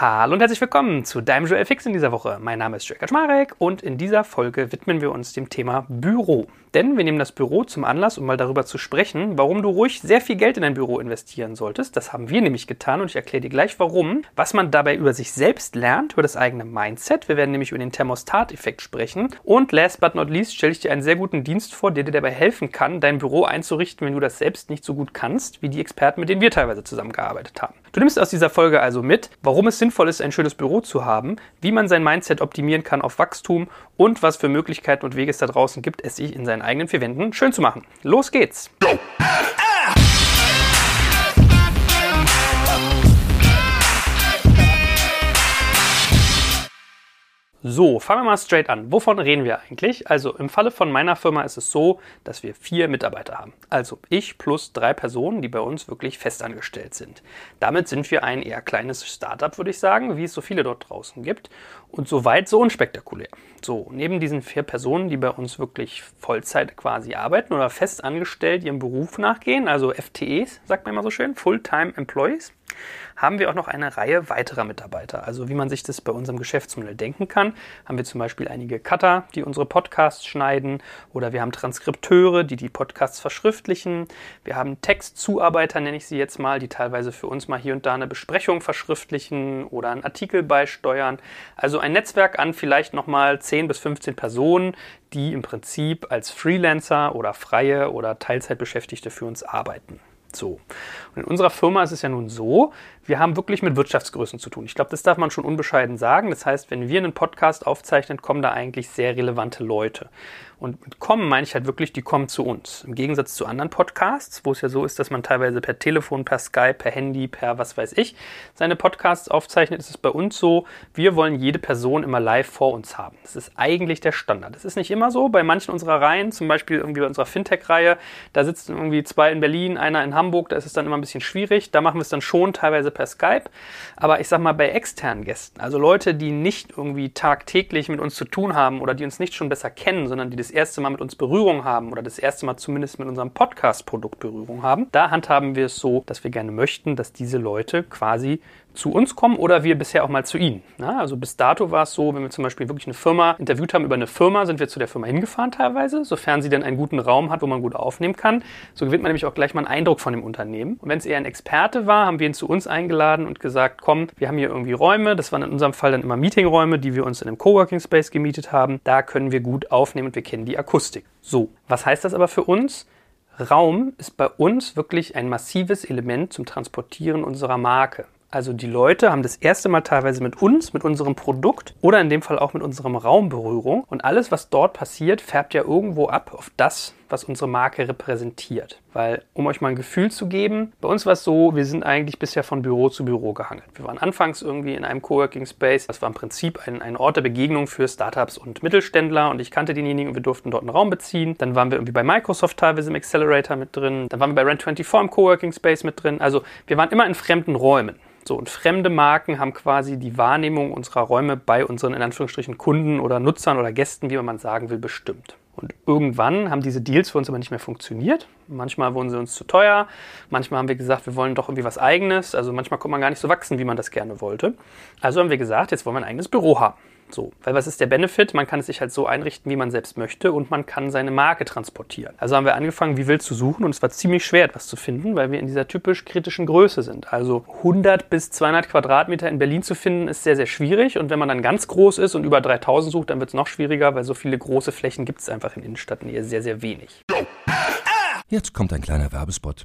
Hallo und herzlich willkommen zu deinem Joel Fix in dieser Woche. Mein Name ist Joel Kaczmarek und in dieser Folge widmen wir uns dem Thema Büro. Denn wir nehmen das Büro zum Anlass, um mal darüber zu sprechen, warum du ruhig sehr viel Geld in ein Büro investieren solltest. Das haben wir nämlich getan und ich erkläre dir gleich warum. Was man dabei über sich selbst lernt, über das eigene Mindset. Wir werden nämlich über den Thermostat-Effekt sprechen. Und last but not least stelle ich dir einen sehr guten Dienst vor, der dir dabei helfen kann, dein Büro einzurichten, wenn du das selbst nicht so gut kannst, wie die Experten, mit denen wir teilweise zusammengearbeitet haben. Du nimmst aus dieser Folge also mit, warum es sinnvoll ist, ein schönes Büro zu haben, wie man sein Mindset optimieren kann auf Wachstum und was für Möglichkeiten und Wege es da draußen gibt, es sich in seinen eigenen vier Wänden schön zu machen. Los geht's! Go. So, fangen wir mal straight an. Wovon reden wir eigentlich? Also im Falle von meiner Firma ist es so, dass wir vier Mitarbeiter haben. Also ich plus drei Personen, die bei uns wirklich festangestellt sind. Damit sind wir ein eher kleines Startup, würde ich sagen, wie es so viele dort draußen gibt. Und soweit so unspektakulär. So, neben diesen vier Personen, die bei uns wirklich Vollzeit quasi arbeiten oder festangestellt ihrem Beruf nachgehen, also FTEs, sagt man immer so schön, Fulltime Employees, haben wir auch noch eine Reihe weiterer Mitarbeiter. Also wie man sich das bei unserem Geschäftsmodell denken kann, haben wir zum Beispiel einige Cutter, die unsere Podcasts schneiden oder wir haben Transkripteure, die die Podcasts verschriftlichen. Wir haben Textzuarbeiter, nenne ich sie jetzt mal, die teilweise für uns mal hier und da eine Besprechung verschriftlichen oder einen Artikel beisteuern. Also ein Netzwerk an vielleicht nochmal 10 bis 15 Personen, die im Prinzip als Freelancer oder Freie oder Teilzeitbeschäftigte für uns arbeiten. So. Und in unserer Firma ist es ja nun so, wir haben wirklich mit Wirtschaftsgrößen zu tun. Ich glaube, das darf man schon unbescheiden sagen. Das heißt, wenn wir einen Podcast aufzeichnen, kommen da eigentlich sehr relevante Leute. Und mit kommen meine ich halt wirklich, die kommen zu uns. Im Gegensatz zu anderen Podcasts, wo es ja so ist, dass man teilweise per Telefon, per Skype, per Handy, per was weiß ich seine Podcasts aufzeichnet, ist es bei uns so, wir wollen jede Person immer live vor uns haben. Das ist eigentlich der Standard. Das ist nicht immer so. Bei manchen unserer Reihen, zum Beispiel irgendwie bei unserer Fintech-Reihe, da sitzen irgendwie zwei in Berlin, einer in Hamburg, da ist es dann immer ein bisschen schwierig. Da machen wir es dann schon teilweise per Skype. Aber ich sag mal, bei externen Gästen, also Leute, die nicht irgendwie tagtäglich mit uns zu tun haben oder die uns nicht schon besser kennen, sondern die das das erste Mal mit uns Berührung haben oder das erste Mal zumindest mit unserem Podcast-Produkt Berührung haben, da handhaben wir es so, dass wir gerne möchten, dass diese Leute quasi zu uns kommen oder wir bisher auch mal zu ihnen. Ja, also bis dato war es so, wenn wir zum Beispiel wirklich eine Firma interviewt haben über eine Firma, sind wir zu der Firma hingefahren teilweise, sofern sie denn einen guten Raum hat, wo man gut aufnehmen kann. So gewinnt man nämlich auch gleich mal einen Eindruck von dem Unternehmen. Und wenn es eher ein Experte war, haben wir ihn zu uns eingeladen und gesagt, komm, wir haben hier irgendwie Räume, das waren in unserem Fall dann immer Meetingräume, die wir uns in einem Coworking Space gemietet haben. Da können wir gut aufnehmen und wir kennen die Akustik. So, was heißt das aber für uns? Raum ist bei uns wirklich ein massives Element zum Transportieren unserer Marke. Also die Leute haben das erste Mal teilweise mit uns, mit unserem Produkt oder in dem Fall auch mit unserem Raum Berührung. Und alles, was dort passiert, färbt ja irgendwo ab auf das, was unsere Marke repräsentiert. Weil, um euch mal ein Gefühl zu geben, bei uns war es so, wir sind eigentlich bisher von Büro zu Büro gehangelt. Wir waren anfangs irgendwie in einem Coworking Space. Das war im Prinzip ein, ein Ort der Begegnung für Startups und Mittelständler und ich kannte denjenigen und wir durften dort einen Raum beziehen. Dann waren wir irgendwie bei Microsoft teilweise im Accelerator mit drin. Dann waren wir bei Rent24 im Coworking Space mit drin. Also wir waren immer in fremden Räumen. So, und fremde Marken haben quasi die Wahrnehmung unserer Räume bei unseren in Anführungsstrichen Kunden oder Nutzern oder Gästen, wie man sagen will, bestimmt. Und irgendwann haben diese Deals für uns aber nicht mehr funktioniert. Manchmal wurden sie uns zu teuer, manchmal haben wir gesagt, wir wollen doch irgendwie was Eigenes. Also manchmal konnte man gar nicht so wachsen, wie man das gerne wollte. Also haben wir gesagt, jetzt wollen wir ein eigenes Büro haben. So, weil was ist der Benefit? Man kann es sich halt so einrichten, wie man selbst möchte und man kann seine Marke transportieren. Also haben wir angefangen, wie wild zu suchen und es war ziemlich schwer, etwas zu finden, weil wir in dieser typisch kritischen Größe sind. Also 100 bis 200 Quadratmeter in Berlin zu finden, ist sehr, sehr schwierig und wenn man dann ganz groß ist und über 3000 sucht, dann wird es noch schwieriger, weil so viele große Flächen gibt es einfach in Innenstadtnähe sehr, sehr wenig. Jetzt kommt ein kleiner Werbespot.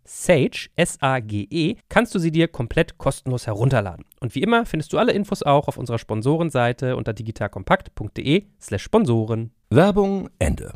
Sage, S-A-G-E, kannst du sie dir komplett kostenlos herunterladen. Und wie immer findest du alle Infos auch auf unserer Sponsorenseite unter digitalkompakt.de slash Sponsoren. Werbung Ende.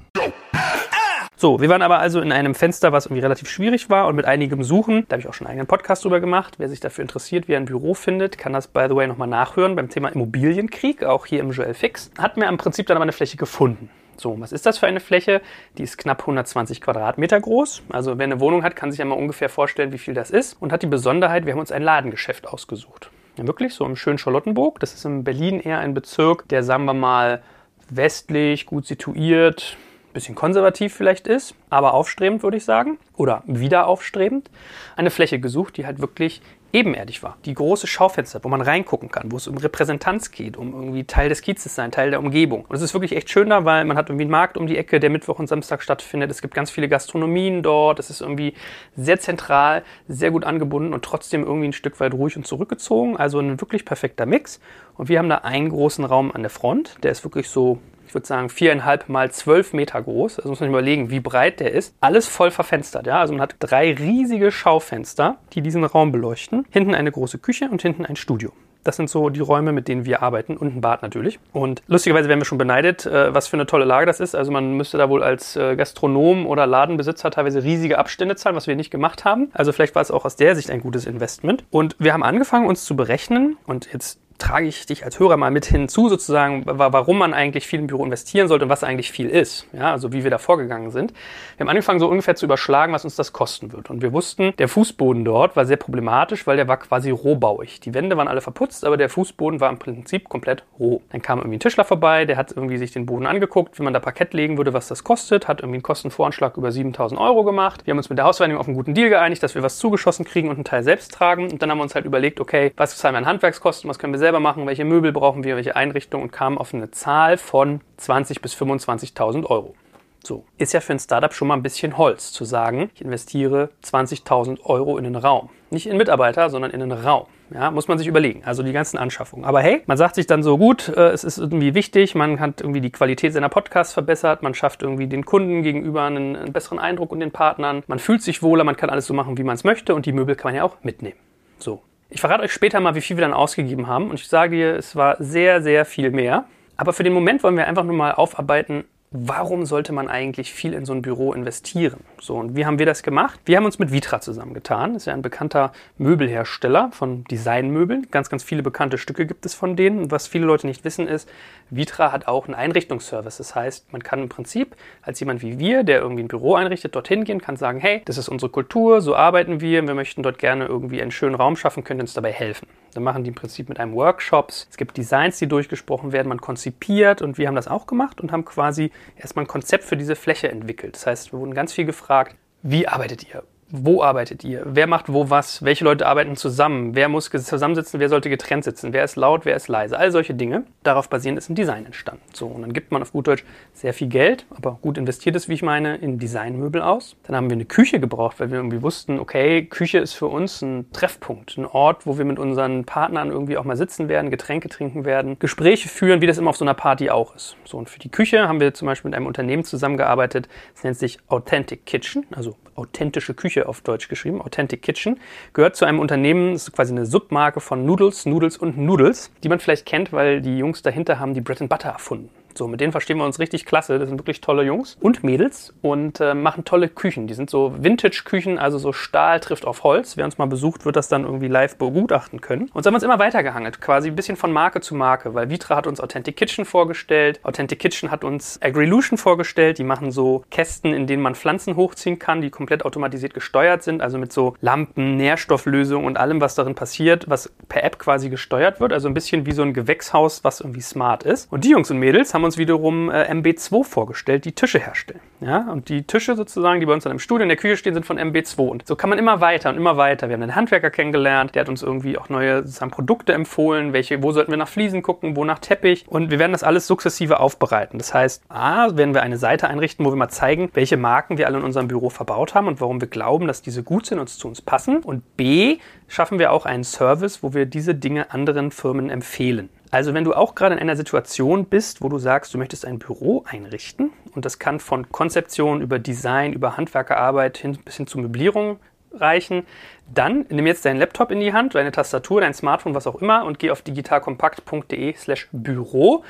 So, wir waren aber also in einem Fenster, was irgendwie relativ schwierig war und mit einigem Suchen. Da habe ich auch schon einen eigenen Podcast drüber gemacht. Wer sich dafür interessiert, wie er ein Büro findet, kann das, by the way, nochmal nachhören beim Thema Immobilienkrieg, auch hier im Joel Fix. Hat mir im Prinzip dann aber eine Fläche gefunden. So, was ist das für eine Fläche? Die ist knapp 120 Quadratmeter groß. Also wer eine Wohnung hat, kann sich ja mal ungefähr vorstellen, wie viel das ist. Und hat die Besonderheit, wir haben uns ein Ladengeschäft ausgesucht. Ja, wirklich, so im schönen Charlottenburg. Das ist in Berlin eher ein Bezirk, der, sagen wir mal, westlich, gut situiert, bisschen konservativ vielleicht ist, aber aufstrebend, würde ich sagen, oder wieder aufstrebend, eine Fläche gesucht, die halt wirklich ebenerdig war. Die große Schaufenster, wo man reingucken kann, wo es um Repräsentanz geht, um irgendwie Teil des Kiezes sein, Teil der Umgebung. Und es ist wirklich echt schön da, weil man hat irgendwie einen Markt um die Ecke, der Mittwoch und Samstag stattfindet. Es gibt ganz viele Gastronomien dort. Es ist irgendwie sehr zentral, sehr gut angebunden und trotzdem irgendwie ein Stück weit ruhig und zurückgezogen. Also ein wirklich perfekter Mix. Und wir haben da einen großen Raum an der Front, der ist wirklich so ich würde sagen, viereinhalb mal zwölf Meter groß. Also muss man überlegen, wie breit der ist. Alles voll verfenstert, ja. Also man hat drei riesige Schaufenster, die diesen Raum beleuchten. Hinten eine große Küche und hinten ein Studio. Das sind so die Räume, mit denen wir arbeiten und ein Bad natürlich. Und lustigerweise werden wir schon beneidet, äh, was für eine tolle Lage das ist. Also man müsste da wohl als äh, Gastronom oder Ladenbesitzer teilweise riesige Abstände zahlen, was wir nicht gemacht haben. Also vielleicht war es auch aus der Sicht ein gutes Investment. Und wir haben angefangen, uns zu berechnen. Und jetzt trage ich dich als Hörer mal mit hinzu, sozusagen, warum man eigentlich viel im Büro investieren sollte und was eigentlich viel ist. Ja, also wie wir da vorgegangen sind. Wir haben angefangen, so ungefähr zu überschlagen, was uns das kosten wird. Und wir wussten, der Fußboden dort war sehr problematisch, weil der war quasi rohbauig. Die Wände waren alle verputzt, aber der Fußboden war im Prinzip komplett roh. Dann kam irgendwie ein Tischler vorbei, der hat irgendwie sich den Boden angeguckt, wenn man da Parkett legen würde, was das kostet, hat irgendwie einen Kostenvoranschlag über 7000 Euro gemacht. Wir haben uns mit der Hausvereinigung auf einen guten Deal geeinigt, dass wir was zugeschossen kriegen und einen Teil selbst tragen. Und dann haben wir uns halt überlegt, okay, was zahlen wir an Handwerkskosten, was können wir selber machen, welche Möbel brauchen wir, welche Einrichtungen und kamen auf eine Zahl von 20.000 bis 25.000 Euro. So, ist ja für ein Startup schon mal ein bisschen Holz zu sagen, ich investiere 20.000 Euro in den Raum. Nicht in Mitarbeiter, sondern in den Raum. Ja, muss man sich überlegen. Also die ganzen Anschaffungen. Aber hey, man sagt sich dann so gut, äh, es ist irgendwie wichtig, man hat irgendwie die Qualität seiner Podcasts verbessert, man schafft irgendwie den Kunden gegenüber einen, einen besseren Eindruck und den Partnern, man fühlt sich wohler, man kann alles so machen, wie man es möchte und die Möbel kann man ja auch mitnehmen. So, ich verrate euch später mal, wie viel wir dann ausgegeben haben. Und ich sage dir, es war sehr, sehr viel mehr. Aber für den Moment wollen wir einfach nur mal aufarbeiten, warum sollte man eigentlich viel in so ein Büro investieren? So, und wie haben wir das gemacht? Wir haben uns mit Vitra zusammengetan. Das ist ja ein bekannter Möbelhersteller von Designmöbeln. Ganz, ganz viele bekannte Stücke gibt es von denen. Und was viele Leute nicht wissen ist, Vitra hat auch einen Einrichtungsservice. Das heißt, man kann im Prinzip als jemand wie wir, der irgendwie ein Büro einrichtet, dorthin gehen, kann sagen, hey, das ist unsere Kultur, so arbeiten wir, wir möchten dort gerne irgendwie einen schönen Raum schaffen, können uns dabei helfen. Dann machen die im Prinzip mit einem Workshops. Es gibt Designs, die durchgesprochen werden, man konzipiert und wir haben das auch gemacht und haben quasi erstmal ein Konzept für diese Fläche entwickelt. Das heißt, wir wurden ganz viel gefragt, wie arbeitet ihr? Wo arbeitet ihr? Wer macht wo was? Welche Leute arbeiten zusammen? Wer muss zusammensitzen? Wer sollte getrennt sitzen? Wer ist laut? Wer ist leise? All solche Dinge. Darauf basierend ist ein Design entstanden. So, und dann gibt man auf gut Deutsch sehr viel Geld, aber gut investiertes, wie ich meine, in Designmöbel aus. Dann haben wir eine Küche gebraucht, weil wir irgendwie wussten, okay, Küche ist für uns ein Treffpunkt, ein Ort, wo wir mit unseren Partnern irgendwie auch mal sitzen werden, Getränke trinken werden, Gespräche führen, wie das immer auf so einer Party auch ist. So, und für die Küche haben wir zum Beispiel mit einem Unternehmen zusammengearbeitet, das nennt sich Authentic Kitchen, also authentische Küche auf Deutsch geschrieben, Authentic Kitchen, gehört zu einem Unternehmen, das ist quasi eine Submarke von Noodles, Noodles und Noodles, die man vielleicht kennt, weil die Jungs dahinter haben die Bread and Butter erfunden. So, mit denen verstehen wir uns richtig klasse. Das sind wirklich tolle Jungs und Mädels und äh, machen tolle Küchen. Die sind so Vintage-Küchen, also so Stahl trifft auf Holz. Wer uns mal besucht, wird das dann irgendwie live begutachten können. Und so haben wir uns immer weitergehangelt, quasi ein bisschen von Marke zu Marke, weil Vitra hat uns Authentic Kitchen vorgestellt. Authentic Kitchen hat uns Agrilution vorgestellt. Die machen so Kästen, in denen man Pflanzen hochziehen kann, die komplett automatisiert gesteuert sind, also mit so Lampen, Nährstofflösungen und allem, was darin passiert, was per App quasi gesteuert wird. Also ein bisschen wie so ein Gewächshaus, was irgendwie smart ist. Und die Jungs und Mädels haben uns wiederum äh, MB2 vorgestellt, die Tische herstellen. Ja? Und die Tische sozusagen, die bei uns dann im Studio in der Küche stehen, sind von MB2. Und so kann man immer weiter und immer weiter. Wir haben einen Handwerker kennengelernt, der hat uns irgendwie auch neue Produkte empfohlen, welche, wo sollten wir nach Fliesen gucken, wo nach Teppich. Und wir werden das alles sukzessive aufbereiten. Das heißt, A, werden wir eine Seite einrichten, wo wir mal zeigen, welche Marken wir alle in unserem Büro verbaut haben und warum wir glauben, dass diese gut sind und zu uns passen. Und B, schaffen wir auch einen Service, wo wir diese Dinge anderen Firmen empfehlen. Also wenn du auch gerade in einer Situation bist, wo du sagst, du möchtest ein Büro einrichten und das kann von Konzeption über Design, über Handwerkerarbeit hin bis hin zu Möblierung reichen, dann nimm jetzt deinen Laptop in die Hand, deine Tastatur, dein Smartphone, was auch immer und geh auf digitalkompakt.de slash Büro.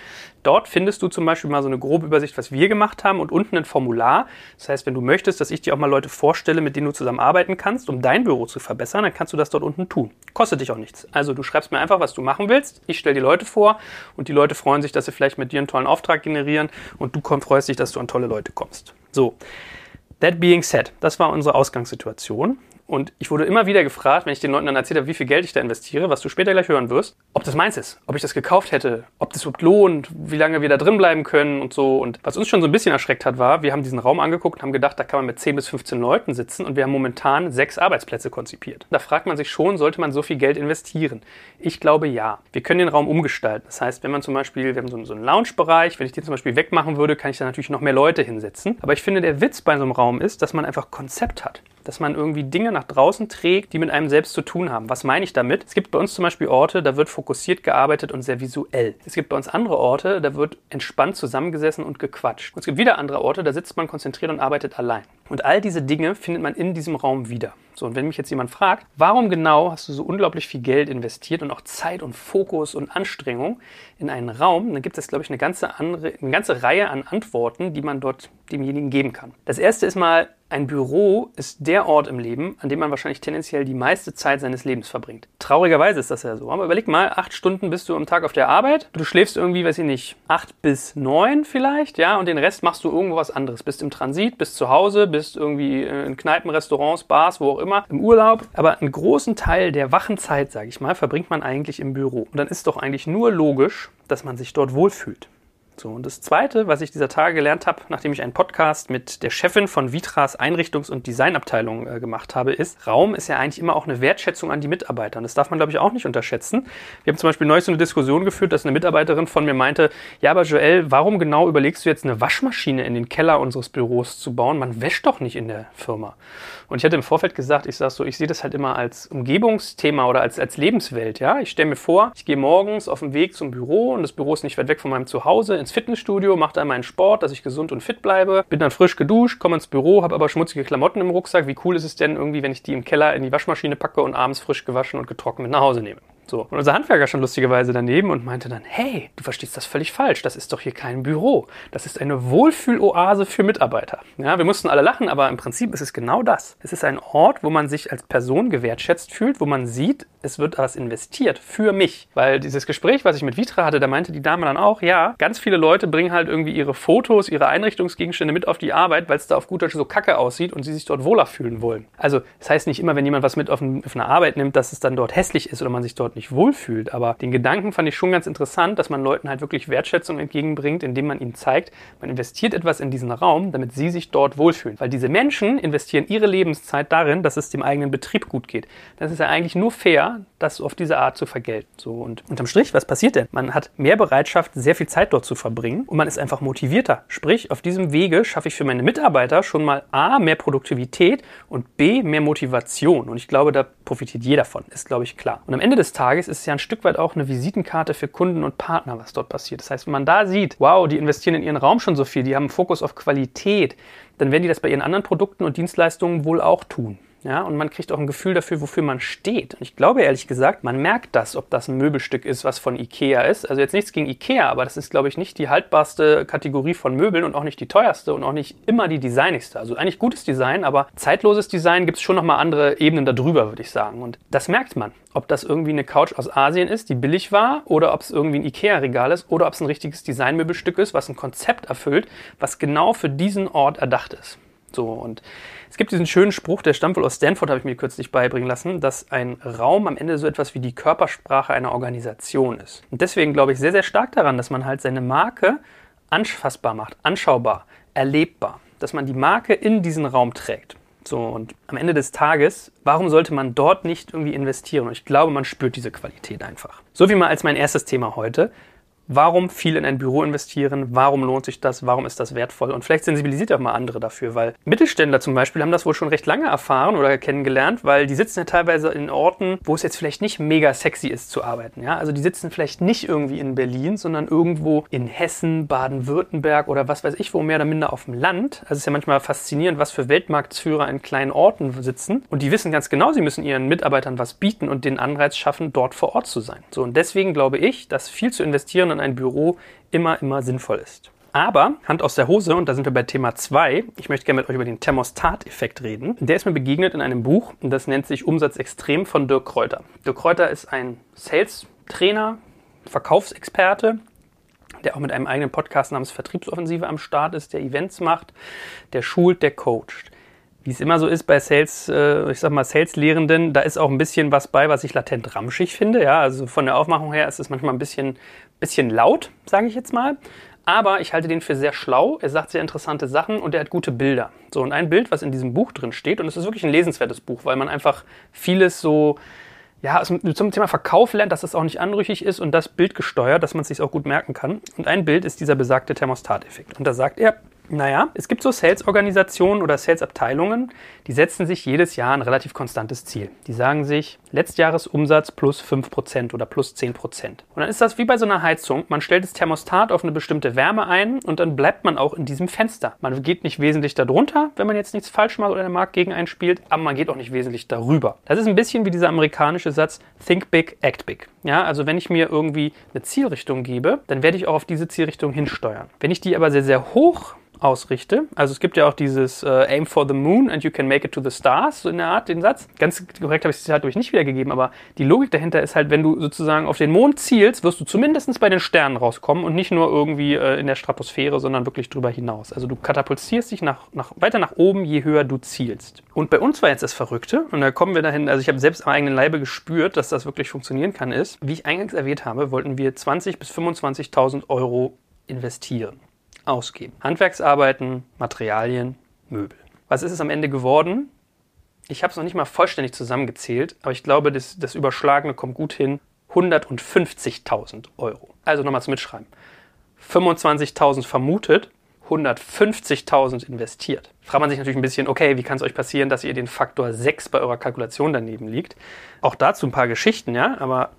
Dort findest du zum Beispiel mal so eine grobe Übersicht, was wir gemacht haben und unten ein Formular. Das heißt, wenn du möchtest, dass ich dir auch mal Leute vorstelle, mit denen du zusammenarbeiten kannst, um dein Büro zu verbessern, dann kannst du das dort unten tun. Kostet dich auch nichts. Also du schreibst mir einfach, was du machen willst. Ich stelle die Leute vor und die Leute freuen sich, dass sie vielleicht mit dir einen tollen Auftrag generieren und du freust dich, dass du an tolle Leute kommst. So. That being said, das war unsere Ausgangssituation. Und ich wurde immer wieder gefragt, wenn ich den Leuten dann erzählt habe, wie viel Geld ich da investiere, was du später gleich hören wirst, ob das meins ist, ob ich das gekauft hätte, ob das überhaupt lohnt, wie lange wir da drin bleiben können und so. Und was uns schon so ein bisschen erschreckt hat, war, wir haben diesen Raum angeguckt und haben gedacht, da kann man mit 10 bis 15 Leuten sitzen und wir haben momentan sechs Arbeitsplätze konzipiert. Da fragt man sich schon, sollte man so viel Geld investieren? Ich glaube ja. Wir können den Raum umgestalten. Das heißt, wenn man zum Beispiel, wir haben so, einen Lounge-Bereich, wenn ich den zum Beispiel wegmachen würde, kann ich da natürlich noch mehr Leute hinsetzen. Aber ich finde, der Witz bei so einem Raum ist, dass man einfach Konzept hat dass man irgendwie Dinge nach draußen trägt, die mit einem selbst zu tun haben. Was meine ich damit? Es gibt bei uns zum Beispiel Orte, da wird fokussiert gearbeitet und sehr visuell. Es gibt bei uns andere Orte, da wird entspannt zusammengesessen und gequatscht. Und es gibt wieder andere Orte, da sitzt man konzentriert und arbeitet allein. Und all diese Dinge findet man in diesem Raum wieder. So, und wenn mich jetzt jemand fragt, warum genau hast du so unglaublich viel Geld investiert und auch Zeit und Fokus und Anstrengung in einen Raum, dann gibt es, glaube ich, eine ganze, andere, eine ganze Reihe an Antworten, die man dort demjenigen geben kann. Das erste ist mal, ein Büro ist der Ort im Leben, an dem man wahrscheinlich tendenziell die meiste Zeit seines Lebens verbringt. Traurigerweise ist das ja so. Aber überleg mal, acht Stunden bist du am Tag auf der Arbeit. Du schläfst irgendwie, weiß ich nicht, acht bis neun vielleicht, ja, und den Rest machst du irgendwo was anderes. Bist im Transit, bist zu Hause, bist irgendwie in Kneipen, Restaurants, Bars, wo auch immer, im Urlaub. Aber einen großen Teil der wachen Zeit, sage ich mal, verbringt man eigentlich im Büro. Und dann ist doch eigentlich nur logisch, dass man sich dort wohlfühlt. So, und das Zweite, was ich dieser Tage gelernt habe, nachdem ich einen Podcast mit der Chefin von Vitras Einrichtungs- und Designabteilung äh, gemacht habe, ist, Raum ist ja eigentlich immer auch eine Wertschätzung an die Mitarbeiter. Und das darf man, glaube ich, auch nicht unterschätzen. Wir haben zum Beispiel neulich so eine Diskussion geführt, dass eine Mitarbeiterin von mir meinte, ja, aber Joel, warum genau überlegst du jetzt eine Waschmaschine in den Keller unseres Büros zu bauen? Man wäscht doch nicht in der Firma. Und ich hatte im Vorfeld gesagt, ich sage so, ich sehe das halt immer als Umgebungsthema oder als, als Lebenswelt. Ja? Ich stelle mir vor, ich gehe morgens auf dem Weg zum Büro und das Büro ist nicht weit weg von meinem Zuhause ins Fitnessstudio, mache da meinen Sport, dass ich gesund und fit bleibe, bin dann frisch geduscht, komme ins Büro, habe aber schmutzige Klamotten im Rucksack. Wie cool ist es denn irgendwie, wenn ich die im Keller in die Waschmaschine packe und abends frisch gewaschen und getrocknet nach Hause nehme? So. Und unser Handwerker stand lustigerweise daneben und meinte dann, hey, du verstehst das völlig falsch. Das ist doch hier kein Büro. Das ist eine Wohlfühloase für Mitarbeiter. Ja, wir mussten alle lachen, aber im Prinzip ist es genau das. Es ist ein Ort, wo man sich als Person gewertschätzt fühlt, wo man sieht, es wird was investiert für mich. Weil dieses Gespräch, was ich mit Vitra hatte, da meinte die Dame dann auch, ja, ganz viele Leute bringen halt irgendwie ihre Fotos, ihre Einrichtungsgegenstände mit auf die Arbeit, weil es da auf gut Deutsch so kacke aussieht und sie sich dort wohler fühlen wollen. Also, das heißt nicht immer, wenn jemand was mit auf, auf eine Arbeit nimmt, dass es dann dort hässlich ist oder man sich dort nicht wohlfühlt. Aber den Gedanken fand ich schon ganz interessant, dass man Leuten halt wirklich Wertschätzung entgegenbringt, indem man ihnen zeigt, man investiert etwas in diesen Raum, damit sie sich dort wohlfühlen. Weil diese Menschen investieren ihre Lebenszeit darin, dass es dem eigenen Betrieb gut geht. Das ist ja eigentlich nur fair, das auf diese Art zu vergelten. So, und unterm Strich, was passiert denn? Man hat mehr Bereitschaft, sehr viel Zeit dort zu verbringen und man ist einfach motivierter. Sprich, auf diesem Wege schaffe ich für meine Mitarbeiter schon mal A, mehr Produktivität und B, mehr Motivation. Und ich glaube, da profitiert jeder von, ist, glaube ich, klar. Und am Ende des Tages ist es ja ein Stück weit auch eine Visitenkarte für Kunden und Partner, was dort passiert. Das heißt, wenn man da sieht, wow, die investieren in ihren Raum schon so viel, die haben einen Fokus auf Qualität, dann werden die das bei ihren anderen Produkten und Dienstleistungen wohl auch tun. Ja, und man kriegt auch ein Gefühl dafür, wofür man steht. Und ich glaube ehrlich gesagt, man merkt das, ob das ein Möbelstück ist, was von Ikea ist. Also jetzt nichts gegen Ikea, aber das ist, glaube ich, nicht die haltbarste Kategorie von Möbeln und auch nicht die teuerste und auch nicht immer die designigste. Also eigentlich gutes Design, aber zeitloses Design gibt es schon nochmal andere Ebenen darüber, würde ich sagen. Und das merkt man. Ob das irgendwie eine Couch aus Asien ist, die billig war, oder ob es irgendwie ein Ikea-Regal ist, oder ob es ein richtiges Designmöbelstück ist, was ein Konzept erfüllt, was genau für diesen Ort erdacht ist. So, und es gibt diesen schönen Spruch, der stammt wohl aus Stanford, habe ich mir kürzlich beibringen lassen, dass ein Raum am Ende so etwas wie die Körpersprache einer Organisation ist. Und deswegen glaube ich sehr, sehr stark daran, dass man halt seine Marke anfassbar macht, anschaubar, erlebbar, dass man die Marke in diesen Raum trägt. So, und am Ende des Tages, warum sollte man dort nicht irgendwie investieren? Und ich glaube, man spürt diese Qualität einfach. So wie mal als mein erstes Thema heute. Warum viel in ein Büro investieren? Warum lohnt sich das? Warum ist das wertvoll? Und vielleicht sensibilisiert auch mal andere dafür, weil Mittelständler zum Beispiel haben das wohl schon recht lange erfahren oder kennengelernt, weil die sitzen ja teilweise in Orten, wo es jetzt vielleicht nicht mega sexy ist zu arbeiten. Ja? Also die sitzen vielleicht nicht irgendwie in Berlin, sondern irgendwo in Hessen, Baden-Württemberg oder was weiß ich, wo mehr oder minder auf dem Land. Also es ist ja manchmal faszinierend, was für Weltmarktführer in kleinen Orten sitzen. Und die wissen ganz genau, sie müssen ihren Mitarbeitern was bieten und den Anreiz schaffen, dort vor Ort zu sein. So, und deswegen glaube ich, dass viel zu investieren in ein Büro immer, immer sinnvoll ist. Aber, Hand aus der Hose, und da sind wir bei Thema 2, ich möchte gerne mit euch über den Thermostat-Effekt reden. Der ist mir begegnet in einem Buch, und das nennt sich Umsatz extrem von Dirk Kräuter. Dirk Kräuter ist ein Sales-Trainer, Verkaufsexperte, der auch mit einem eigenen Podcast namens Vertriebsoffensive am Start ist, der Events macht, der schult, der coacht wie es immer so ist bei Sales, äh, ich sag mal Sales-Lehrenden, da ist auch ein bisschen was bei, was ich latent ramschig finde. Ja, also von der Aufmachung her ist es manchmal ein bisschen, bisschen laut, sage ich jetzt mal. Aber ich halte den für sehr schlau. Er sagt sehr interessante Sachen und er hat gute Bilder. So, und ein Bild, was in diesem Buch drin steht, und es ist wirklich ein lesenswertes Buch, weil man einfach vieles so, ja, zum Thema Verkauf lernt, dass es auch nicht anrüchig ist und das Bild gesteuert, dass man es sich auch gut merken kann. Und ein Bild ist dieser besagte Thermostat-Effekt. Und da sagt er, naja, es gibt so Sales-Organisationen oder Sales-Abteilungen, die setzen sich jedes Jahr ein relativ konstantes Ziel. Die sagen sich, Letztjahresumsatz plus 5% oder plus 10%. Und dann ist das wie bei so einer Heizung. Man stellt das Thermostat auf eine bestimmte Wärme ein und dann bleibt man auch in diesem Fenster. Man geht nicht wesentlich darunter, wenn man jetzt nichts falsch macht oder der Markt gegen einspielt, aber man geht auch nicht wesentlich darüber. Das ist ein bisschen wie dieser amerikanische Satz, think big, act big. Ja, also wenn ich mir irgendwie eine Zielrichtung gebe, dann werde ich auch auf diese Zielrichtung hinsteuern. Wenn ich die aber sehr, sehr hoch ausrichte. Also es gibt ja auch dieses äh, Aim for the Moon and you can make it to the stars, so in der Art, den Satz. Ganz korrekt habe ich es halt durch nicht wiedergegeben, aber die Logik dahinter ist halt, wenn du sozusagen auf den Mond zielst, wirst du zumindest bei den Sternen rauskommen und nicht nur irgendwie äh, in der Stratosphäre, sondern wirklich drüber hinaus. Also du katapultierst dich nach, nach, weiter nach oben, je höher du zielst. Und bei uns war jetzt das Verrückte, und da kommen wir dahin, also ich habe selbst am eigenen Leibe gespürt, dass das wirklich funktionieren kann, ist, wie ich eingangs erwähnt habe, wollten wir 20.000 bis 25.000 Euro investieren ausgeben. Handwerksarbeiten, Materialien, Möbel. Was ist es am Ende geworden? Ich habe es noch nicht mal vollständig zusammengezählt, aber ich glaube, das, das Überschlagene kommt gut hin. 150.000 Euro. Also nochmal zum Mitschreiben. 25.000 vermutet, 150.000 investiert. Fragt man sich natürlich ein bisschen, okay, wie kann es euch passieren, dass ihr den Faktor 6 bei eurer Kalkulation daneben liegt? Auch dazu ein paar Geschichten, ja, aber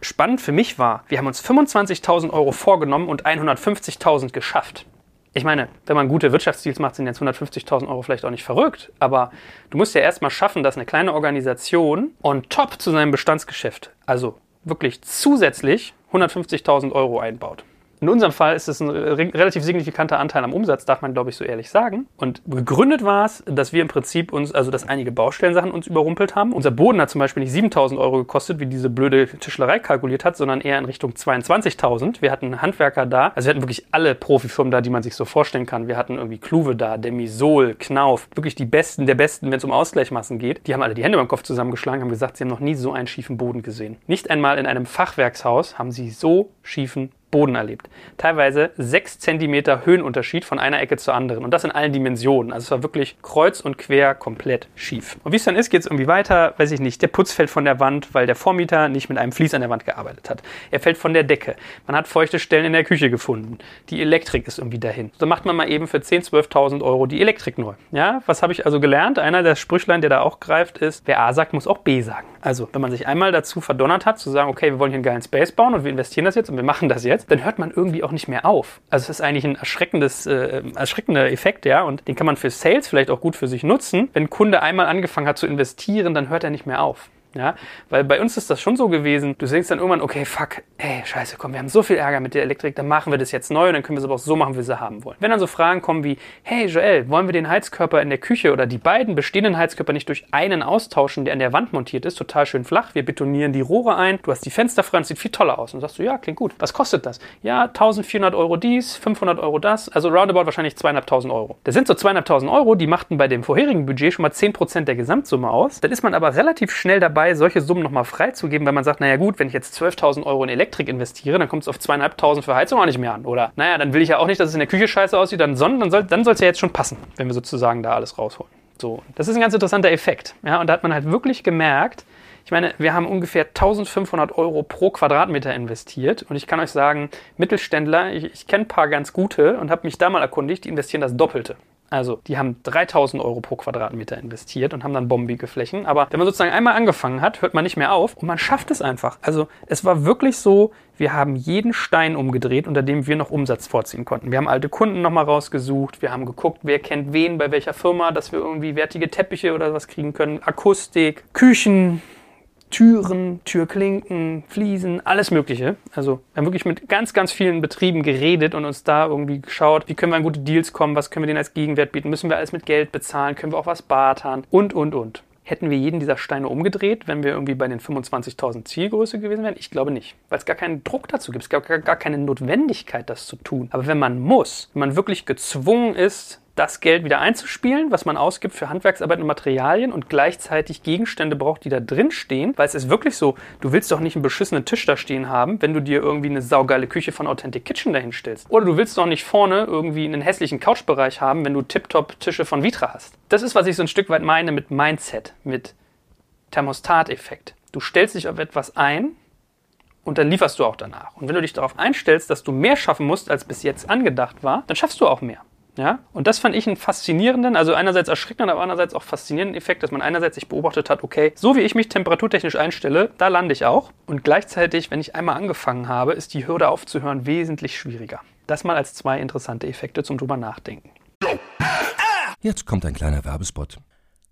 spannend für mich war, wir haben uns 25.000 Euro vorgenommen und 150.000 geschafft. Ich meine, wenn man gute Wirtschaftsdeals macht, sind jetzt 150.000 Euro vielleicht auch nicht verrückt. Aber du musst ja erstmal schaffen, dass eine kleine Organisation on top zu seinem Bestandsgeschäft, also wirklich zusätzlich 150.000 Euro einbaut. In unserem Fall ist es ein relativ signifikanter Anteil am Umsatz, darf man glaube ich so ehrlich sagen. Und gegründet war es, dass wir im Prinzip uns, also dass einige Baustellensachen uns überrumpelt haben. Unser Boden hat zum Beispiel nicht 7000 Euro gekostet, wie diese blöde Tischlerei kalkuliert hat, sondern eher in Richtung 22.000. Wir hatten Handwerker da, also wir hatten wirklich alle Profifirmen da, die man sich so vorstellen kann. Wir hatten irgendwie Kluwe da, Demisol, Knauf, wirklich die Besten der Besten, wenn es um Ausgleichmassen geht. Die haben alle die Hände beim Kopf zusammengeschlagen, haben gesagt, sie haben noch nie so einen schiefen Boden gesehen. Nicht einmal in einem Fachwerkshaus haben sie so schiefen Boden erlebt. Teilweise 6 cm Höhenunterschied von einer Ecke zur anderen. Und das in allen Dimensionen. Also es war wirklich kreuz und quer komplett schief. Und wie es dann ist, geht es irgendwie weiter, weiß ich nicht. Der Putz fällt von der Wand, weil der Vormieter nicht mit einem Vlies an der Wand gearbeitet hat. Er fällt von der Decke. Man hat feuchte Stellen in der Küche gefunden. Die Elektrik ist irgendwie dahin. So macht man mal eben für 10.000, 12.000 Euro die Elektrik neu. Ja, was habe ich also gelernt? Einer der Sprüchlein, der da auch greift, ist, wer A sagt, muss auch B sagen. Also, wenn man sich einmal dazu verdonnert hat, zu sagen, okay, wir wollen hier einen geilen Space bauen und wir investieren das jetzt und wir machen das jetzt, dann hört man irgendwie auch nicht mehr auf. Also, es ist eigentlich ein erschreckendes, äh, erschreckender Effekt, ja, und den kann man für Sales vielleicht auch gut für sich nutzen. Wenn ein Kunde einmal angefangen hat zu investieren, dann hört er nicht mehr auf. Ja, weil bei uns ist das schon so gewesen. Du denkst dann irgendwann, okay, fuck, ey, scheiße, komm, wir haben so viel Ärger mit der Elektrik, dann machen wir das jetzt neu und dann können wir es aber auch so machen, wie wir sie haben wollen. Wenn dann so Fragen kommen wie, hey Joel, wollen wir den Heizkörper in der Küche oder die beiden bestehenden Heizkörper nicht durch einen austauschen, der an der Wand montiert ist, total schön flach, wir betonieren die Rohre ein, du hast die Fenster frei und sieht viel toller aus. Und sagst du, ja, klingt gut. Was kostet das? Ja, 1400 Euro dies, 500 Euro das, also roundabout wahrscheinlich 2500 Euro. Das sind so 2500 Euro, die machten bei dem vorherigen Budget schon mal 10% der Gesamtsumme aus. Dann ist man aber relativ schnell dabei, dabei, solche Summen nochmal freizugeben, weil man sagt, naja gut, wenn ich jetzt 12.000 Euro in Elektrik investiere, dann kommt es auf 2.500 für Heizung auch nicht mehr an. Oder, naja, dann will ich ja auch nicht, dass es in der Küche scheiße aussieht, dann, dann soll es dann ja jetzt schon passen, wenn wir sozusagen da alles rausholen. So, das ist ein ganz interessanter Effekt. Ja, und da hat man halt wirklich gemerkt, ich meine, wir haben ungefähr 1500 Euro pro Quadratmeter investiert und ich kann euch sagen, Mittelständler, ich, ich kenne ein paar ganz gute und habe mich da mal erkundigt, die investieren das Doppelte. Also, die haben 3000 Euro pro Quadratmeter investiert und haben dann bombige Flächen. Aber wenn man sozusagen einmal angefangen hat, hört man nicht mehr auf und man schafft es einfach. Also, es war wirklich so, wir haben jeden Stein umgedreht, unter dem wir noch Umsatz vorziehen konnten. Wir haben alte Kunden nochmal rausgesucht. Wir haben geguckt, wer kennt wen bei welcher Firma, dass wir irgendwie wertige Teppiche oder was kriegen können. Akustik, Küchen, Türen, Türklinken, Fliesen, alles Mögliche. Also wir haben wirklich mit ganz, ganz vielen Betrieben geredet und uns da irgendwie geschaut, wie können wir an gute Deals kommen, was können wir denen als Gegenwert bieten, müssen wir alles mit Geld bezahlen, können wir auch was bartern und, und, und. Hätten wir jeden dieser Steine umgedreht, wenn wir irgendwie bei den 25.000 Zielgröße gewesen wären? Ich glaube nicht, weil es gar keinen Druck dazu gibt. Es gab gar, gar keine Notwendigkeit, das zu tun. Aber wenn man muss, wenn man wirklich gezwungen ist, das Geld wieder einzuspielen, was man ausgibt für Handwerksarbeit und Materialien und gleichzeitig Gegenstände braucht, die da drin stehen. Weil es ist wirklich so, du willst doch nicht einen beschissenen Tisch da stehen haben, wenn du dir irgendwie eine saugeile Küche von Authentic Kitchen dahin stellst. Oder du willst doch nicht vorne irgendwie einen hässlichen Couchbereich haben, wenn du Tip-Top-Tische von Vitra hast. Das ist, was ich so ein Stück weit meine mit Mindset, mit Thermostat-Effekt. Du stellst dich auf etwas ein, und dann lieferst du auch danach. Und wenn du dich darauf einstellst, dass du mehr schaffen musst, als bis jetzt angedacht war, dann schaffst du auch mehr. Ja? Und das fand ich einen faszinierenden, also einerseits erschreckenden, aber andererseits auch faszinierenden Effekt, dass man einerseits sich beobachtet hat, okay, so wie ich mich temperaturtechnisch einstelle, da lande ich auch. Und gleichzeitig, wenn ich einmal angefangen habe, ist die Hürde aufzuhören wesentlich schwieriger. Das mal als zwei interessante Effekte zum drüber nachdenken. Jetzt kommt ein kleiner Werbespot.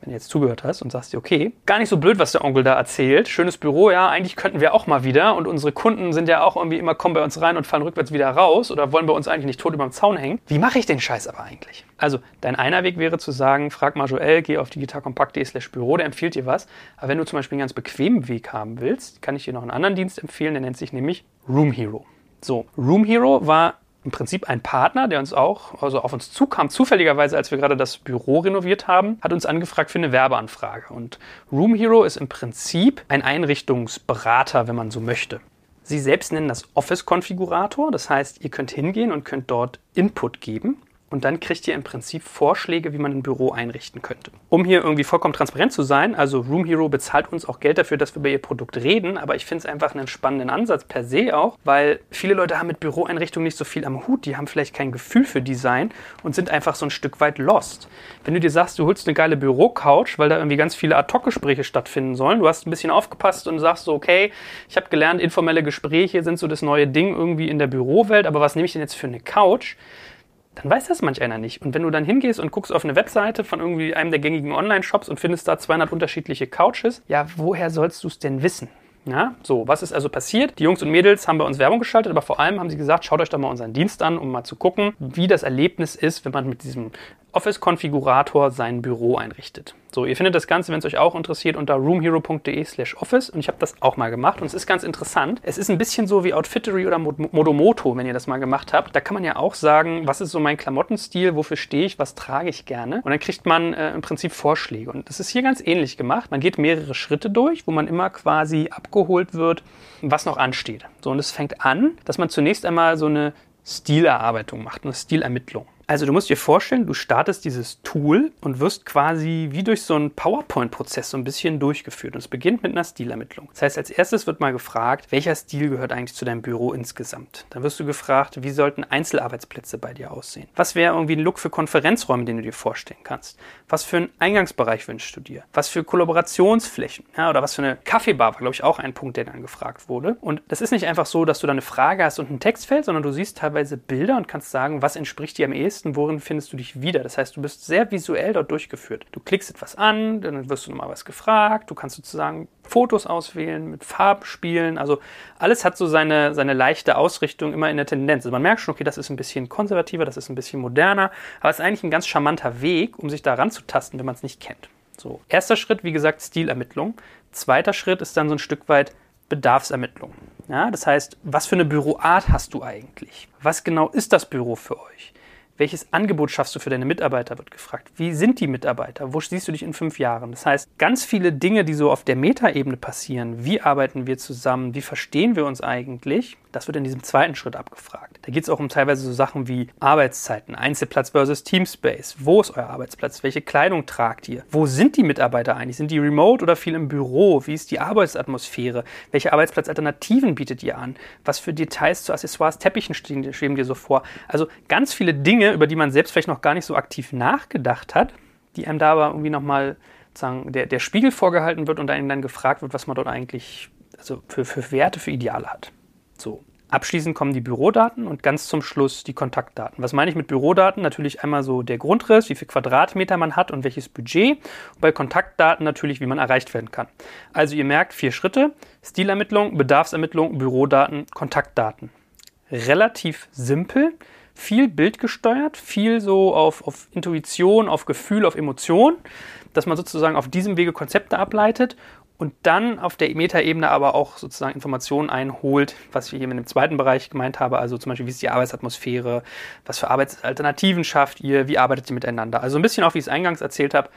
wenn du jetzt zugehört hast und sagst dir, okay, gar nicht so blöd, was der Onkel da erzählt. Schönes Büro, ja, eigentlich könnten wir auch mal wieder. Und unsere Kunden sind ja auch irgendwie immer, kommen bei uns rein und fallen rückwärts wieder raus oder wollen bei uns eigentlich nicht tot über dem Zaun hängen. Wie mache ich den Scheiß aber eigentlich? Also, dein einer Weg wäre zu sagen, frag mal Joel, geh auf digitalkompakt.de slash Büro, der empfiehlt dir was. Aber wenn du zum Beispiel einen ganz bequemen Weg haben willst, kann ich dir noch einen anderen Dienst empfehlen, der nennt sich nämlich Room Hero. So, Room Hero war im Prinzip ein Partner, der uns auch, also auf uns zukam, zufälligerweise, als wir gerade das Büro renoviert haben, hat uns angefragt für eine Werbeanfrage. Und Room Hero ist im Prinzip ein Einrichtungsberater, wenn man so möchte. Sie selbst nennen das Office-Konfigurator, das heißt, ihr könnt hingehen und könnt dort Input geben und dann kriegt ihr im Prinzip Vorschläge, wie man ein Büro einrichten könnte. Um hier irgendwie vollkommen transparent zu sein, also Room Hero bezahlt uns auch Geld dafür, dass wir über ihr Produkt reden, aber ich finde es einfach einen spannenden Ansatz per se auch, weil viele Leute haben mit Büroeinrichtungen nicht so viel am Hut, die haben vielleicht kein Gefühl für Design und sind einfach so ein Stück weit lost. Wenn du dir sagst, du holst eine geile Bürocouch, weil da irgendwie ganz viele Ad-Hoc-Gespräche stattfinden sollen, du hast ein bisschen aufgepasst und sagst so, okay, ich habe gelernt, informelle Gespräche sind so das neue Ding irgendwie in der Bürowelt, aber was nehme ich denn jetzt für eine Couch? Dann weiß das manch einer nicht. Und wenn du dann hingehst und guckst auf eine Webseite von irgendwie einem der gängigen Online-Shops und findest da 200 unterschiedliche Couches, ja, woher sollst du es denn wissen? Ja, so, was ist also passiert? Die Jungs und Mädels haben bei uns Werbung geschaltet, aber vor allem haben sie gesagt, schaut euch doch mal unseren Dienst an, um mal zu gucken, wie das Erlebnis ist, wenn man mit diesem Office-Konfigurator sein Büro einrichtet. So, ihr findet das Ganze, wenn es euch auch interessiert, unter roomhero.de slash office und ich habe das auch mal gemacht und es ist ganz interessant. Es ist ein bisschen so wie Outfittery oder Modomoto, wenn ihr das mal gemacht habt. Da kann man ja auch sagen, was ist so mein Klamottenstil, wofür stehe ich, was trage ich gerne und dann kriegt man äh, im Prinzip Vorschläge und das ist hier ganz ähnlich gemacht. Man geht mehrere Schritte durch, wo man immer quasi abgeholt wird, was noch ansteht. So, und es fängt an, dass man zunächst einmal so eine Stilerarbeitung macht, eine Stilermittlung. Also du musst dir vorstellen, du startest dieses Tool und wirst quasi wie durch so einen PowerPoint-Prozess so ein bisschen durchgeführt. Und es beginnt mit einer Stilermittlung. Das heißt, als erstes wird mal gefragt, welcher Stil gehört eigentlich zu deinem Büro insgesamt. Dann wirst du gefragt, wie sollten Einzelarbeitsplätze bei dir aussehen? Was wäre irgendwie ein Look für Konferenzräume, den du dir vorstellen kannst? Was für einen Eingangsbereich wünschst du dir? Was für Kollaborationsflächen? Ja, oder was für eine Kaffeebar war, glaube ich, auch ein Punkt, der dann gefragt wurde. Und das ist nicht einfach so, dass du da eine Frage hast und ein Textfeld, sondern du siehst teilweise Bilder und kannst sagen, was entspricht dir am ehesten nächsten, worin findest du dich wieder. Das heißt, du bist sehr visuell dort durchgeführt. Du klickst etwas an, dann wirst du nochmal was gefragt, du kannst sozusagen Fotos auswählen, mit Farben spielen. Also alles hat so seine, seine leichte Ausrichtung immer in der Tendenz. Also man merkt schon, okay, das ist ein bisschen konservativer, das ist ein bisschen moderner, aber es ist eigentlich ein ganz charmanter Weg, um sich da ranzutasten, wenn man es nicht kennt. So, erster Schritt, wie gesagt, Stilermittlung. Zweiter Schritt ist dann so ein Stück weit Bedarfsermittlung. Ja, das heißt, was für eine Büroart hast du eigentlich? Was genau ist das Büro für euch? Welches Angebot schaffst du für deine Mitarbeiter, wird gefragt. Wie sind die Mitarbeiter? Wo siehst du dich in fünf Jahren? Das heißt, ganz viele Dinge, die so auf der Metaebene passieren. Wie arbeiten wir zusammen? Wie verstehen wir uns eigentlich? Das wird in diesem zweiten Schritt abgefragt. Da geht es auch um teilweise so Sachen wie Arbeitszeiten, Einzelplatz versus Teamspace. Wo ist euer Arbeitsplatz? Welche Kleidung tragt ihr? Wo sind die Mitarbeiter eigentlich? Sind die remote oder viel im Büro? Wie ist die Arbeitsatmosphäre? Welche Arbeitsplatzalternativen bietet ihr an? Was für Details zu Accessoires, Teppichen schweben dir so vor? Also ganz viele Dinge, über die man selbst vielleicht noch gar nicht so aktiv nachgedacht hat, die einem da aber irgendwie nochmal sagen, der, der Spiegel vorgehalten wird und einem dann gefragt wird, was man dort eigentlich also für, für Werte, für Ideale hat. So. Abschließend kommen die Bürodaten und ganz zum Schluss die Kontaktdaten. Was meine ich mit Bürodaten? Natürlich einmal so der Grundriss, wie viel Quadratmeter man hat und welches Budget. Und bei Kontaktdaten natürlich, wie man erreicht werden kann. Also ihr merkt vier Schritte. Stilermittlung, Bedarfsermittlung, Bürodaten, Kontaktdaten. Relativ simpel, viel bildgesteuert, viel so auf, auf Intuition, auf Gefühl, auf Emotion, dass man sozusagen auf diesem Wege Konzepte ableitet und dann auf der Metaebene aber auch sozusagen Informationen einholt, was ich hier mit dem zweiten Bereich gemeint habe, also zum Beispiel, wie ist die Arbeitsatmosphäre, was für Arbeitsalternativen schafft ihr, wie arbeitet ihr miteinander. Also ein bisschen auch, wie ich es eingangs erzählt habe,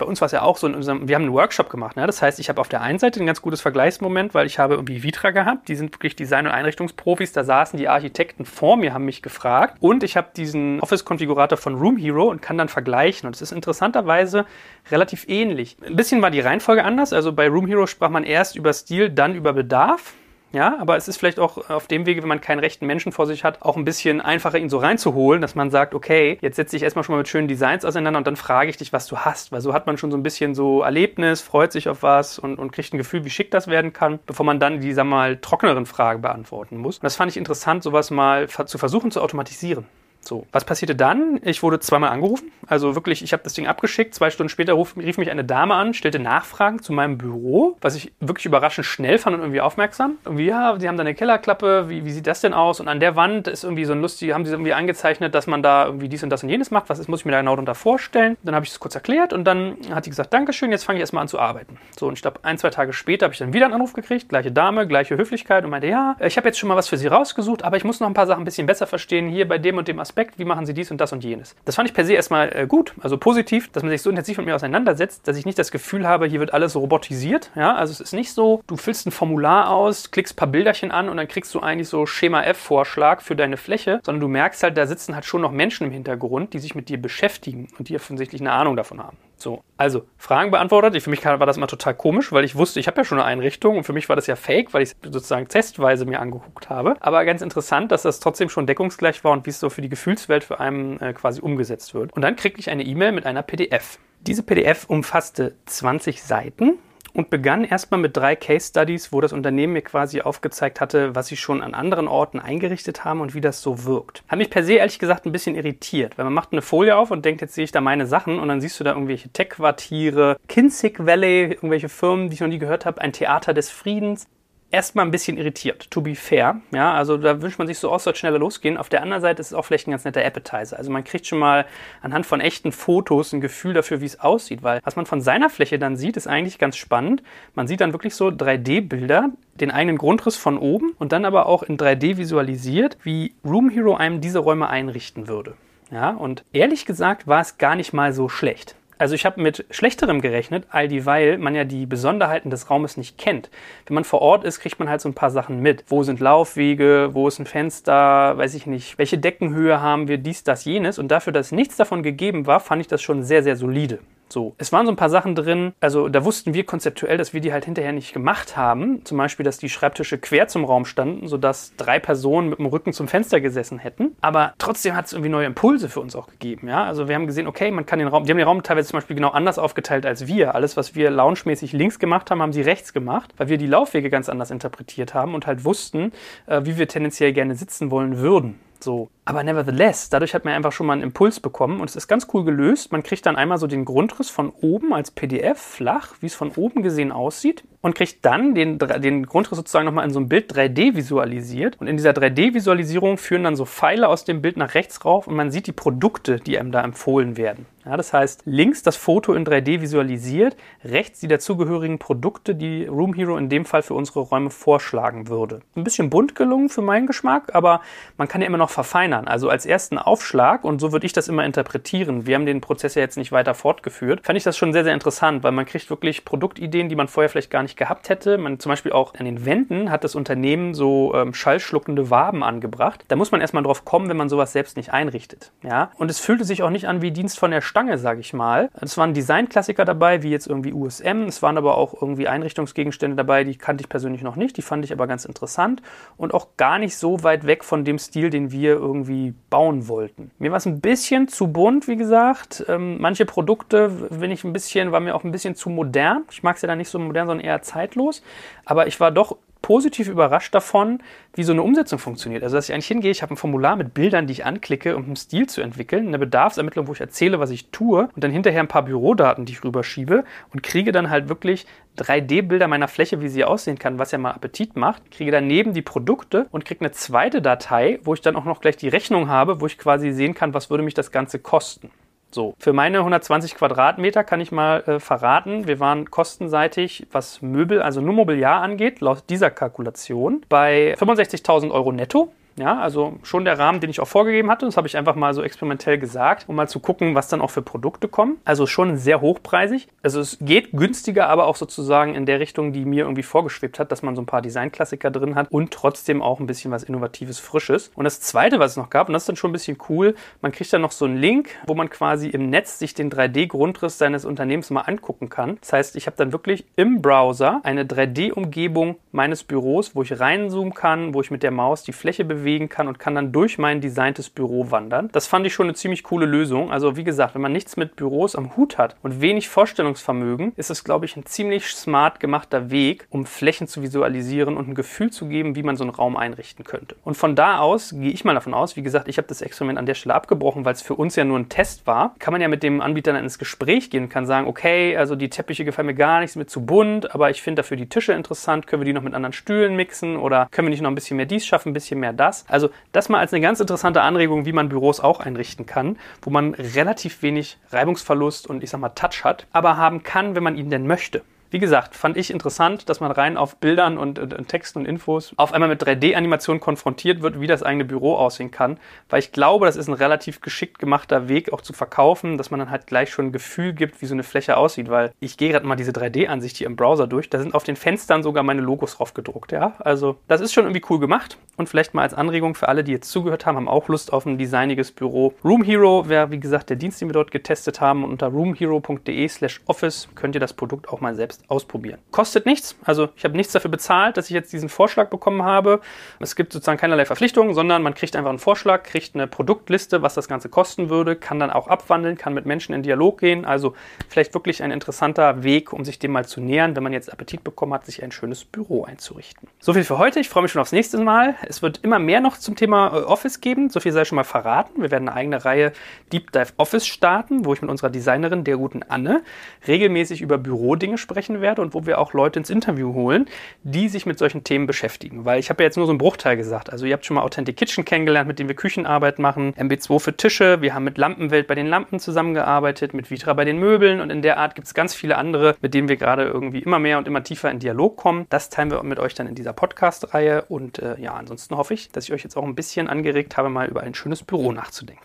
bei uns war es ja auch so, in unserem, wir haben einen Workshop gemacht. Ne? Das heißt, ich habe auf der einen Seite ein ganz gutes Vergleichsmoment, weil ich habe irgendwie Vitra gehabt. Die sind wirklich Design- und Einrichtungsprofis. Da saßen die Architekten vor mir, haben mich gefragt. Und ich habe diesen Office-Konfigurator von Room Hero und kann dann vergleichen. Und es ist interessanterweise relativ ähnlich. Ein bisschen war die Reihenfolge anders. Also bei Room Hero sprach man erst über Stil, dann über Bedarf. Ja, aber es ist vielleicht auch auf dem Wege, wenn man keinen rechten Menschen vor sich hat, auch ein bisschen einfacher, ihn so reinzuholen, dass man sagt, okay, jetzt setze ich erstmal schon mal mit schönen Designs auseinander und dann frage ich dich, was du hast. Weil so hat man schon so ein bisschen so Erlebnis, freut sich auf was und, und kriegt ein Gefühl, wie schick das werden kann, bevor man dann die, sagen wir mal, trockeneren Fragen beantworten muss. Und das fand ich interessant, sowas mal zu versuchen zu automatisieren. So, was passierte dann? Ich wurde zweimal angerufen. Also wirklich, ich habe das Ding abgeschickt. Zwei Stunden später ruf, rief mich eine Dame an, stellte Nachfragen zu meinem Büro, was ich wirklich überraschend schnell fand und irgendwie aufmerksam. Irgendwie, ja, sie haben da eine Kellerklappe, wie, wie sieht das denn aus? Und an der Wand ist irgendwie so ein lustig, haben sie irgendwie angezeichnet, dass man da irgendwie dies und das und jenes macht. Was ist, muss ich mir da genau darunter vorstellen? Dann habe ich es kurz erklärt und dann hat sie gesagt, Dankeschön, jetzt fange ich erstmal an zu arbeiten. So, und ich glaube, ein, zwei Tage später habe ich dann wieder einen Anruf gekriegt, gleiche Dame, gleiche Höflichkeit und meinte, ja, ich habe jetzt schon mal was für Sie rausgesucht, aber ich muss noch ein paar Sachen ein bisschen besser verstehen, hier bei dem und dem Aspekt, wie machen Sie dies und das und jenes. Das fand ich per se erstmal äh, gut, also positiv, dass man sich so intensiv mit mir auseinandersetzt, dass ich nicht das Gefühl habe, hier wird alles robotisiert. Ja, also es ist nicht so, du füllst ein Formular aus, klickst ein paar Bilderchen an und dann kriegst du eigentlich so Schema F-Vorschlag für deine Fläche, sondern du merkst halt, da sitzen halt schon noch Menschen im Hintergrund, die sich mit dir beschäftigen und die offensichtlich eine Ahnung davon haben. So, also Fragen beantwortet. Für mich war das immer total komisch, weil ich wusste, ich habe ja schon eine Einrichtung und für mich war das ja fake, weil ich es sozusagen testweise mir angeguckt habe. Aber ganz interessant, dass das trotzdem schon deckungsgleich war und wie es so für die Gefühlswelt für einen äh, quasi umgesetzt wird. Und dann kriegte ich eine E-Mail mit einer PDF. Diese PDF umfasste 20 Seiten und begann erstmal mit drei Case Studies, wo das Unternehmen mir quasi aufgezeigt hatte, was sie schon an anderen Orten eingerichtet haben und wie das so wirkt. Hat mich per se ehrlich gesagt ein bisschen irritiert, weil man macht eine Folie auf und denkt, jetzt sehe ich da meine Sachen und dann siehst du da irgendwelche Tech-Quartiere, Kinzig Valley, irgendwelche Firmen, die ich noch nie gehört habe, ein Theater des Friedens. Erstmal ein bisschen irritiert, to be fair. Ja, also da wünscht man sich so, oh, soll schneller losgehen. Auf der anderen Seite ist es auch vielleicht ein ganz netter Appetizer. Also man kriegt schon mal anhand von echten Fotos ein Gefühl dafür, wie es aussieht, weil was man von seiner Fläche dann sieht, ist eigentlich ganz spannend. Man sieht dann wirklich so 3D-Bilder, den eigenen Grundriss von oben und dann aber auch in 3D visualisiert, wie Room Hero einem diese Räume einrichten würde. Ja, und ehrlich gesagt war es gar nicht mal so schlecht. Also ich habe mit schlechterem gerechnet, all dieweil man ja die Besonderheiten des Raumes nicht kennt. Wenn man vor Ort ist, kriegt man halt so ein paar Sachen mit. Wo sind Laufwege, wo ist ein Fenster, weiß ich nicht, welche Deckenhöhe haben wir, dies, das, jenes. Und dafür, dass nichts davon gegeben war, fand ich das schon sehr, sehr solide. So, es waren so ein paar Sachen drin, also da wussten wir konzeptuell, dass wir die halt hinterher nicht gemacht haben. Zum Beispiel, dass die Schreibtische quer zum Raum standen, sodass drei Personen mit dem Rücken zum Fenster gesessen hätten. Aber trotzdem hat es irgendwie neue Impulse für uns auch gegeben. Ja? Also wir haben gesehen, okay, man kann den Raum, die haben den Raum teilweise zum Beispiel genau anders aufgeteilt als wir. Alles, was wir loungemäßig links gemacht haben, haben sie rechts gemacht, weil wir die Laufwege ganz anders interpretiert haben und halt wussten, äh, wie wir tendenziell gerne sitzen wollen würden. So. Aber nevertheless, dadurch hat man einfach schon mal einen Impuls bekommen und es ist ganz cool gelöst. Man kriegt dann einmal so den Grundriss von oben als PDF, flach, wie es von oben gesehen aussieht und kriegt dann den, den Grundriss sozusagen nochmal in so einem Bild 3D visualisiert. Und in dieser 3D-Visualisierung führen dann so Pfeile aus dem Bild nach rechts rauf und man sieht die Produkte, die einem da empfohlen werden. Ja, das heißt, links das Foto in 3D visualisiert, rechts die dazugehörigen Produkte, die Room Hero in dem Fall für unsere Räume vorschlagen würde. Ein bisschen bunt gelungen für meinen Geschmack, aber man kann ja immer noch verfeinern. Also als ersten Aufschlag, und so würde ich das immer interpretieren, wir haben den Prozess ja jetzt nicht weiter fortgeführt, fand ich das schon sehr, sehr interessant, weil man kriegt wirklich Produktideen, die man vorher vielleicht gar nicht gehabt hätte. Man zum Beispiel auch an den Wänden hat das Unternehmen so ähm, schallschluckende Waben angebracht. Da muss man erstmal drauf kommen, wenn man sowas selbst nicht einrichtet. Ja? Und es fühlte sich auch nicht an wie Dienst von der Stange, sage ich mal. Es waren Designklassiker dabei, wie jetzt irgendwie USM. Es waren aber auch irgendwie Einrichtungsgegenstände dabei, die kannte ich persönlich noch nicht. Die fand ich aber ganz interessant und auch gar nicht so weit weg von dem Stil, den wir irgendwie bauen wollten. Mir war es ein bisschen zu bunt, wie gesagt. Ähm, manche Produkte bin ich ein bisschen, war mir auch ein bisschen zu modern. Ich mag es ja dann nicht so modern, sondern eher zeitlos. Aber ich war doch positiv überrascht davon, wie so eine Umsetzung funktioniert. Also, dass ich eigentlich hingehe, ich habe ein Formular mit Bildern, die ich anklicke, um einen Stil zu entwickeln, eine Bedarfsermittlung, wo ich erzähle, was ich tue und dann hinterher ein paar Bürodaten, die ich rüberschiebe und kriege dann halt wirklich 3D-Bilder meiner Fläche, wie sie aussehen kann, was ja mal Appetit macht, kriege daneben die Produkte und kriege eine zweite Datei, wo ich dann auch noch gleich die Rechnung habe, wo ich quasi sehen kann, was würde mich das Ganze kosten. So, für meine 120 Quadratmeter kann ich mal äh, verraten, wir waren kostenseitig, was Möbel, also nur Mobiliar angeht, laut dieser Kalkulation bei 65.000 Euro netto. Ja, also schon der Rahmen, den ich auch vorgegeben hatte. Das habe ich einfach mal so experimentell gesagt, um mal zu gucken, was dann auch für Produkte kommen. Also schon sehr hochpreisig. Also es geht günstiger, aber auch sozusagen in der Richtung, die mir irgendwie vorgeschwebt hat, dass man so ein paar Designklassiker drin hat und trotzdem auch ein bisschen was Innovatives, Frisches. Und das zweite, was es noch gab, und das ist dann schon ein bisschen cool, man kriegt dann noch so einen Link, wo man quasi im Netz sich den 3D-Grundriss seines Unternehmens mal angucken kann. Das heißt, ich habe dann wirklich im Browser eine 3D-Umgebung meines Büros, wo ich reinzoomen kann, wo ich mit der Maus die Fläche bewege bewegen kann und kann dann durch mein designtes Büro wandern. Das fand ich schon eine ziemlich coole Lösung. Also wie gesagt, wenn man nichts mit Büros am Hut hat und wenig Vorstellungsvermögen, ist es, glaube ich, ein ziemlich smart gemachter Weg, um Flächen zu visualisieren und ein Gefühl zu geben, wie man so einen Raum einrichten könnte. Und von da aus gehe ich mal davon aus, wie gesagt, ich habe das Experiment an der Stelle abgebrochen, weil es für uns ja nur ein Test war, kann man ja mit dem Anbieter dann ins Gespräch gehen und kann sagen, okay, also die Teppiche gefallen mir gar nicht, sind mir zu bunt, aber ich finde dafür die Tische interessant, können wir die noch mit anderen Stühlen mixen oder können wir nicht noch ein bisschen mehr dies schaffen, ein bisschen mehr das. Also das mal als eine ganz interessante Anregung, wie man Büros auch einrichten kann, wo man relativ wenig Reibungsverlust und ich sag mal Touch hat, aber haben kann, wenn man ihn denn möchte. Wie gesagt, fand ich interessant, dass man rein auf Bildern und, und, und Texten und Infos auf einmal mit 3D-Animationen konfrontiert wird, wie das eigene Büro aussehen kann. Weil ich glaube, das ist ein relativ geschickt gemachter Weg auch zu verkaufen, dass man dann halt gleich schon ein Gefühl gibt, wie so eine Fläche aussieht. Weil ich gehe gerade mal diese 3D-Ansicht hier im Browser durch. Da sind auf den Fenstern sogar meine Logos drauf gedruckt. Ja? Also das ist schon irgendwie cool gemacht. Und vielleicht mal als Anregung für alle, die jetzt zugehört haben, haben auch Lust auf ein designiges Büro. Room Hero wäre, wie gesagt, der Dienst, den wir dort getestet haben. Und unter roomhero.de slash office könnt ihr das Produkt auch mal selbst selbst ausprobieren. Kostet nichts, also ich habe nichts dafür bezahlt, dass ich jetzt diesen Vorschlag bekommen habe. Es gibt sozusagen keinerlei Verpflichtungen, sondern man kriegt einfach einen Vorschlag, kriegt eine Produktliste, was das Ganze kosten würde, kann dann auch abwandeln, kann mit Menschen in Dialog gehen. Also vielleicht wirklich ein interessanter Weg, um sich dem mal zu nähern, wenn man jetzt Appetit bekommen hat, sich ein schönes Büro einzurichten. So viel für heute. Ich freue mich schon aufs nächste Mal. Es wird immer mehr noch zum Thema äh, Office geben, so viel sei schon mal verraten. Wir werden eine eigene Reihe Deep Dive Office starten, wo ich mit unserer Designerin, der guten Anne, regelmäßig über Bürodinge sprechen werde und wo wir auch Leute ins Interview holen, die sich mit solchen Themen beschäftigen. Weil ich habe ja jetzt nur so einen Bruchteil gesagt. Also ihr habt schon mal Authentic Kitchen kennengelernt, mit dem wir Küchenarbeit machen, MB2 für Tische, wir haben mit Lampenwelt bei den Lampen zusammengearbeitet, mit Vitra bei den Möbeln und in der Art gibt es ganz viele andere, mit denen wir gerade irgendwie immer mehr und immer tiefer in Dialog kommen. Das teilen wir mit euch dann in dieser Podcast-Reihe und äh, ja, ansonsten hoffe ich, dass ich euch jetzt auch ein bisschen angeregt habe, mal über ein schönes Büro nachzudenken.